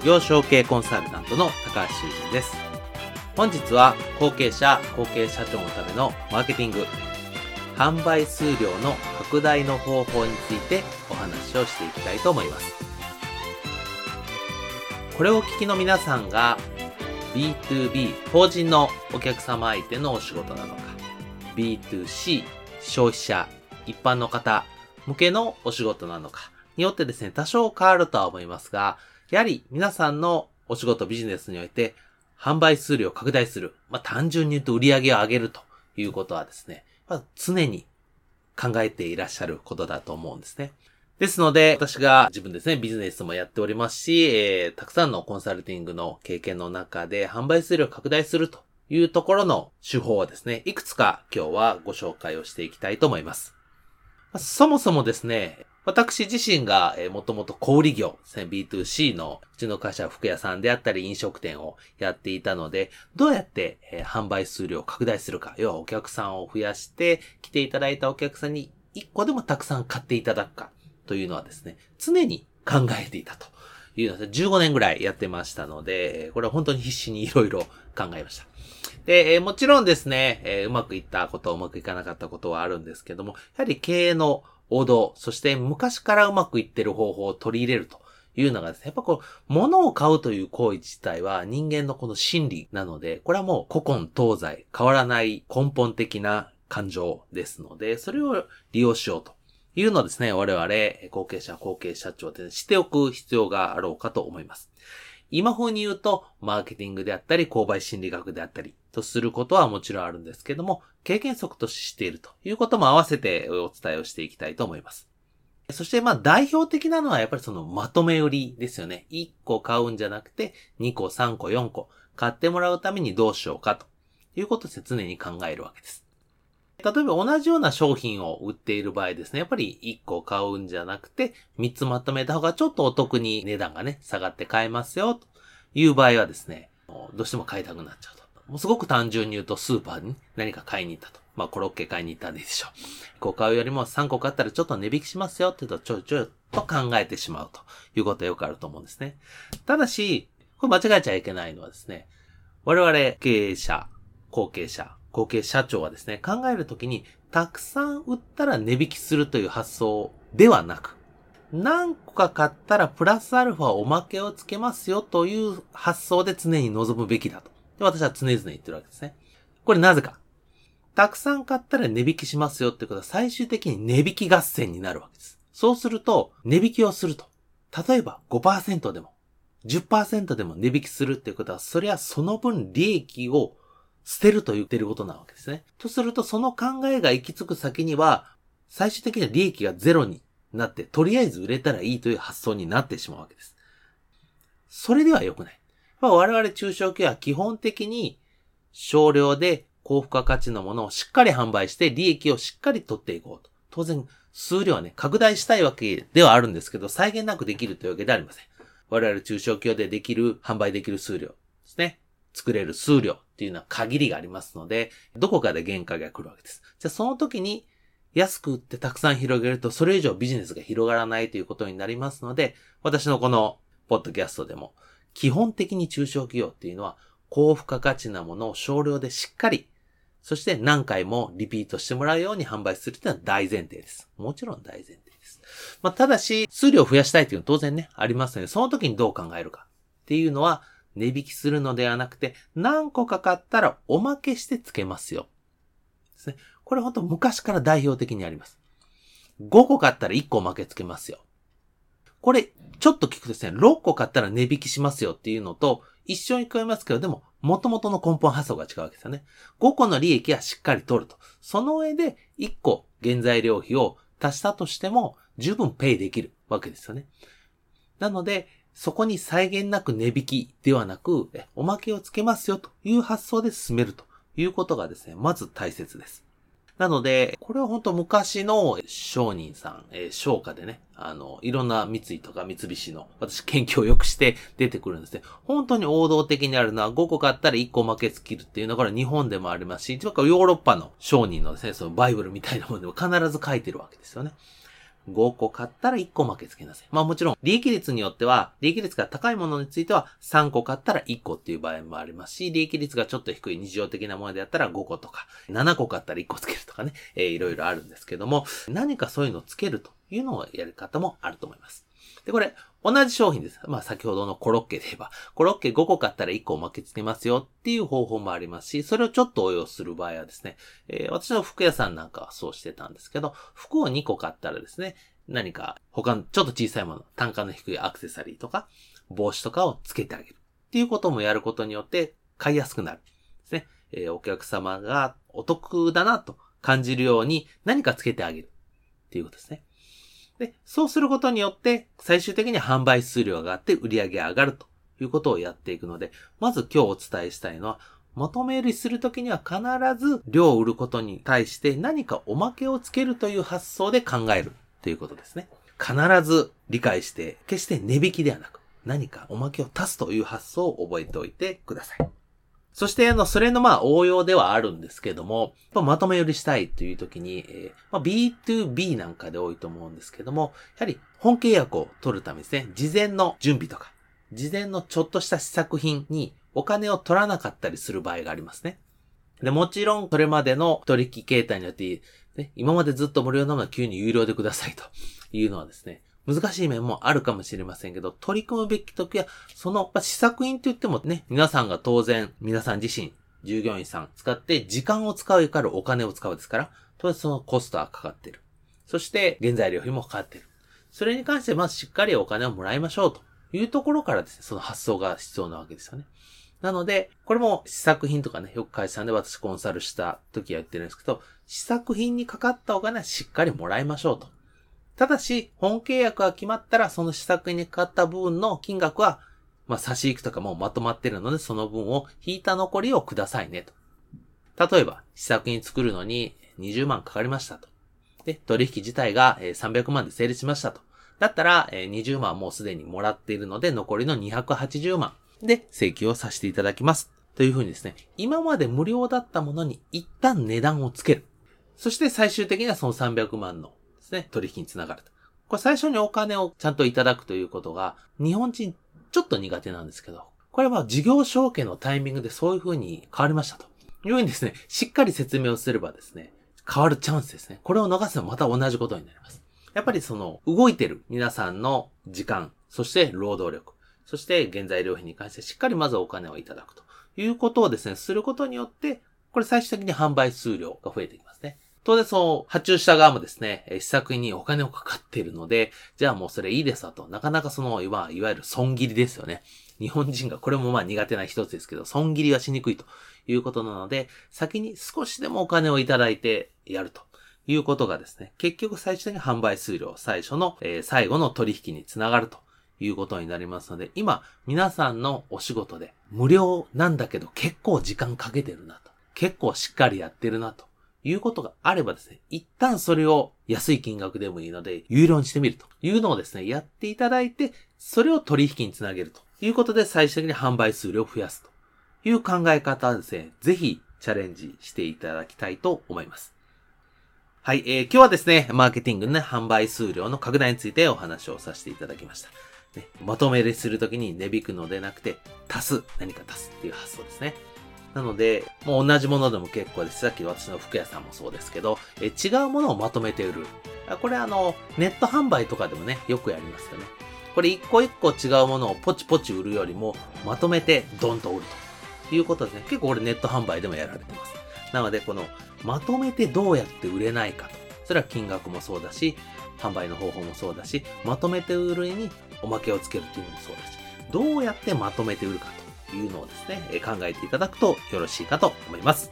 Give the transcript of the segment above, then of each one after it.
事業承継コンサルタントの高橋修人です。本日は後継者、後継社長のためのマーケティング、販売数量の拡大の方法についてお話をしていきたいと思います。これを聞きの皆さんが B2B 法人のお客様相手のお仕事なのか B2C 消費者一般の方向けのお仕事なのかによってですね多少変わるとは思いますがやはり皆さんのお仕事ビジネスにおいて販売数量を拡大する。まあ、単純に言うと売り上げを上げるということはですね、まあ、常に考えていらっしゃることだと思うんですね。ですので、私が自分ですね、ビジネスもやっておりますし、えー、たくさんのコンサルティングの経験の中で販売数量を拡大するというところの手法をですね、いくつか今日はご紹介をしていきたいと思います。そもそもですね、私自身が、えー、もともと小売業ね、B2C のうちの会社服屋さんであったり飲食店をやっていたので、どうやって、えー、販売数量を拡大するか、要はお客さんを増やして来ていただいたお客さんに一個でもたくさん買っていただくかというのはですね、常に考えていたというので、15年ぐらいやってましたので、これは本当に必死にいろいろ考えました。で、えー、もちろんですね、えー、うまくいったこと、うまくいかなかったことはあるんですけども、やはり経営の王道、そして昔からうまくいってる方法を取り入れるというのがですね、やっぱこう、物を買うという行為自体は人間のこの心理なので、これはもう古今東西変わらない根本的な感情ですので、それを利用しようというのをですね、我々、後継者、後継社長でしておく必要があろうかと思います。今風に言うと、マーケティングであったり、購買心理学であったり、とすることはもちろんあるんですけども、経験則としているということも合わせてお伝えをしていきたいと思います。そしてまあ代表的なのはやっぱりそのまとめ売りですよね。1個買うんじゃなくて2個3個4個買ってもらうためにどうしようかということで常に考えるわけです。例えば同じような商品を売っている場合ですね。やっぱり1個買うんじゃなくて3つまとめた方がちょっとお得に値段がね、下がって買えますよという場合はですね、どうしても買いたくなっちゃうと。もうすごく単純に言うとスーパーに何か買いに行ったと。まあコロッケ買いに行ったんでしょう。5買うよりも3個買ったらちょっと値引きしますよって言うとちょいちょいと考えてしまうということはよくあると思うんですね。ただし、これ間違えちゃいけないのはですね、我々経営者、後継者、後継社長はですね、考えるときにたくさん売ったら値引きするという発想ではなく、何個か買ったらプラスアルファおまけをつけますよという発想で常に臨むべきだと。で私は常々言ってるわけですね。これなぜか。たくさん買ったら値引きしますよってことは最終的に値引き合戦になるわけです。そうすると、値引きをすると。例えば5%でも、10%でも値引きするっていうことは、それはその分利益を捨てると言ってることなわけですね。とすると、その考えが行き着く先には、最終的には利益がゼロになって、とりあえず売れたらいいという発想になってしまうわけです。それでは良くない。まあ、我々中小企業は基本的に少量で高付加価値のものをしっかり販売して利益をしっかり取っていこうと。当然、数量はね、拡大したいわけではあるんですけど、再現なくできるというわけではありません。我々中小企業でできる、販売できる数量ですね。作れる数量っていうのは限りがありますので、どこかで限界が来るわけです。じゃあその時に安く売ってたくさん広げると、それ以上ビジネスが広がらないということになりますので、私のこのポッドキャストでも、基本的に中小企業っていうのは、高付加価値なものを少量でしっかり、そして何回もリピートしてもらうように販売するっていうのは大前提です。もちろん大前提です。まあ、ただし、数量を増やしたいというのは当然ね、ありますので、その時にどう考えるかっていうのは、値引きするのではなくて、何個か買ったらおまけしてつけますよ。ですね。これ本当昔から代表的にあります。5個買ったら1個負けつけますよ。これ、ちょっと聞くとですね、6個買ったら値引きしますよっていうのと、一緒に聞こえますけど、でも、元々の根本発想が違うわけですよね。5個の利益はしっかり取ると。その上で、1個原材料費を足したとしても、十分ペイできるわけですよね。なので、そこに際限なく値引きではなく、おまけをつけますよという発想で進めるということがですね、まず大切です。なので、これは本当昔の商人さん、商家でね、あの、いろんな三井とか三菱の、私研究をよくして出てくるんですね。本当に王道的にあるのは5個買ったら1個負けつきるっていうのが日本でもありますし、とかヨーロッパの商人のですね、そのバイブルみたいなものでも必ず書いてるわけですよね。5個買ったら1個負けつけなさい。まあもちろん、利益率によっては、利益率が高いものについては3個買ったら1個っていう場合もありますし、利益率がちょっと低い日常的なものであったら5個とか、7個買ったら1個つけるとかね、えー、いろいろあるんですけども、何かそういうのをつけるというのをやり方もあると思います。で、これ、同じ商品です。まあ先ほどのコロッケで言えば、コロッケ5個買ったら1個おまけつけますよっていう方法もありますし、それをちょっと応用する場合はですね、えー、私の服屋さんなんかはそうしてたんですけど、服を2個買ったらですね、何か他のちょっと小さいもの、単価の低いアクセサリーとか、帽子とかをつけてあげる。っていうこともやることによって買いやすくなる。ですね。えー、お客様がお得だなと感じるように何かつけてあげる。っていうことですね。で、そうすることによって最終的に販売数量が上がって売り上げ上がるということをやっていくので、まず今日お伝えしたいのは、求め売りするときには必ず量を売ることに対して何かおまけをつけるという発想で考えるということですね。必ず理解して、決して値引きではなく、何かおまけを足すという発想を覚えておいてください。そして、あの、それのまあ応用ではあるんですけども、まとめ売りしたいという時に、えー、まあ、B2B なんかで多いと思うんですけども、やはり本契約を取るためですね、事前の準備とか、事前のちょっとした試作品にお金を取らなかったりする場合がありますね。で、もちろん、それまでの取引形態によって、ね、今までずっと無料なのは急に有料でくださいというのはですね、難しい面もあるかもしれませんけど、取り組むべき時は、その、まあ、試作品と言ってもね、皆さんが当然、皆さん自身、従業員さん使って時間を使うからお金を使うですから、当然そのコストはかかってる。そして、原材料費もかかってる。それに関してまずしっかりお金をもらいましょうというところからですね、その発想が必要なわけですよね。なので、これも試作品とかね、よく会社さんで私コンサルした時は言ってるんですけど、試作品にかかったお金はしっかりもらいましょうと。ただし、本契約が決まったら、その試作品にかかった分の金額は、まあ、差し引くとかもまとまってるので、その分を引いた残りをくださいねと。例えば、試作品作るのに20万かかりましたと。で、取引自体が300万で成立しましたと。だったら、20万はもうすでにもらっているので、残りの280万。で、請求をさせていただきます。というふうにですね、今まで無料だったものに一旦値段をつける。そして最終的にはその300万のですね、取引につながると。これ最初にお金をちゃんといただくということが、日本人ちょっと苦手なんですけど、これは事業承継のタイミングでそういうふうに変わりましたと。いうふうにですね、しっかり説明をすればですね、変わるチャンスですね。これを逃すのはまた同じことになります。やっぱりその、動いてる皆さんの時間、そして労働力、そして原材料費に関してしっかりまずお金をいただくということをですね、することによって、これ最終的に販売数量が増えていきます。当然その、発注した側もですね、試作品にお金をかかっているので、じゃあもうそれいいですわと。なかなかその、いわゆる損切りですよね。日本人がこれもまあ苦手な一つですけど、損切りはしにくいということなので、先に少しでもお金をいただいてやると。いうことがですね、結局最終的に販売数量、最初の、えー、最後の取引につながるということになりますので、今、皆さんのお仕事で無料なんだけど結構時間かけてるなと。結構しっかりやってるなと。いうことがあればですね、一旦それを安い金額でもいいので、有料にしてみるというのをですね、やっていただいて、それを取引につなげるということで、最終的に販売数量を増やすという考え方はですね、ぜひチャレンジしていただきたいと思います。はい、えー、今日はですね、マーケティングのね、販売数量の拡大についてお話をさせていただきました。ね、まとめでするときに値引くのでなくて、足す、何か足すっていう発想ですね。なので、もう同じものでも結構です。さっき私の服屋さんもそうですけど、え違うものをまとめて売る。これあの、ネット販売とかでもね、よくやりますよね。これ一個一個違うものをポチポチ売るよりも、まとめてドンと売るということですね。結構俺ネット販売でもやられてます。なので、このまとめてどうやって売れないかと。それは金額もそうだし、販売の方法もそうだし、まとめて売るにおまけをつけるっていうのもそうだし、どうやってまとめて売るかいうのをですね、考えていただくとよろしいかと思います。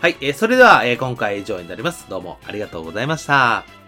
はい、それでは今回以上になります。どうもありがとうございました。